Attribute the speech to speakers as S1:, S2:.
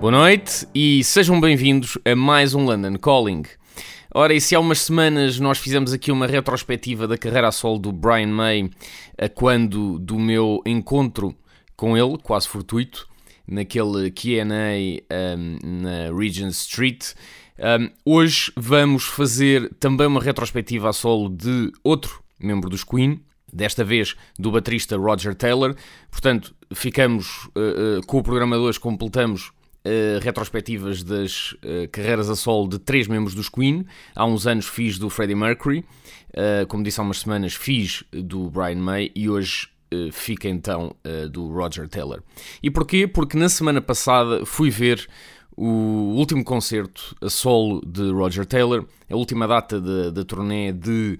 S1: Boa noite e sejam bem-vindos a mais um London Calling. Ora, e se há umas semanas nós fizemos aqui uma retrospectiva da carreira a solo do Brian May, a quando do meu encontro com ele, quase fortuito, naquele Q&A um, na Regent Street, um, hoje vamos fazer também uma retrospectiva a solo de outro membro dos Queen, desta vez do baterista Roger Taylor. Portanto, ficamos uh, uh, com o programa de hoje, completamos Uh, retrospectivas das uh, carreiras a solo de três membros dos Queen. Há uns anos fiz do Freddie Mercury, uh, como disse há umas semanas, fiz do Brian May e hoje fica então do Roger Taylor. E porquê? Porque na semana passada fui ver o último concerto a solo de Roger Taylor, a última data da turnê de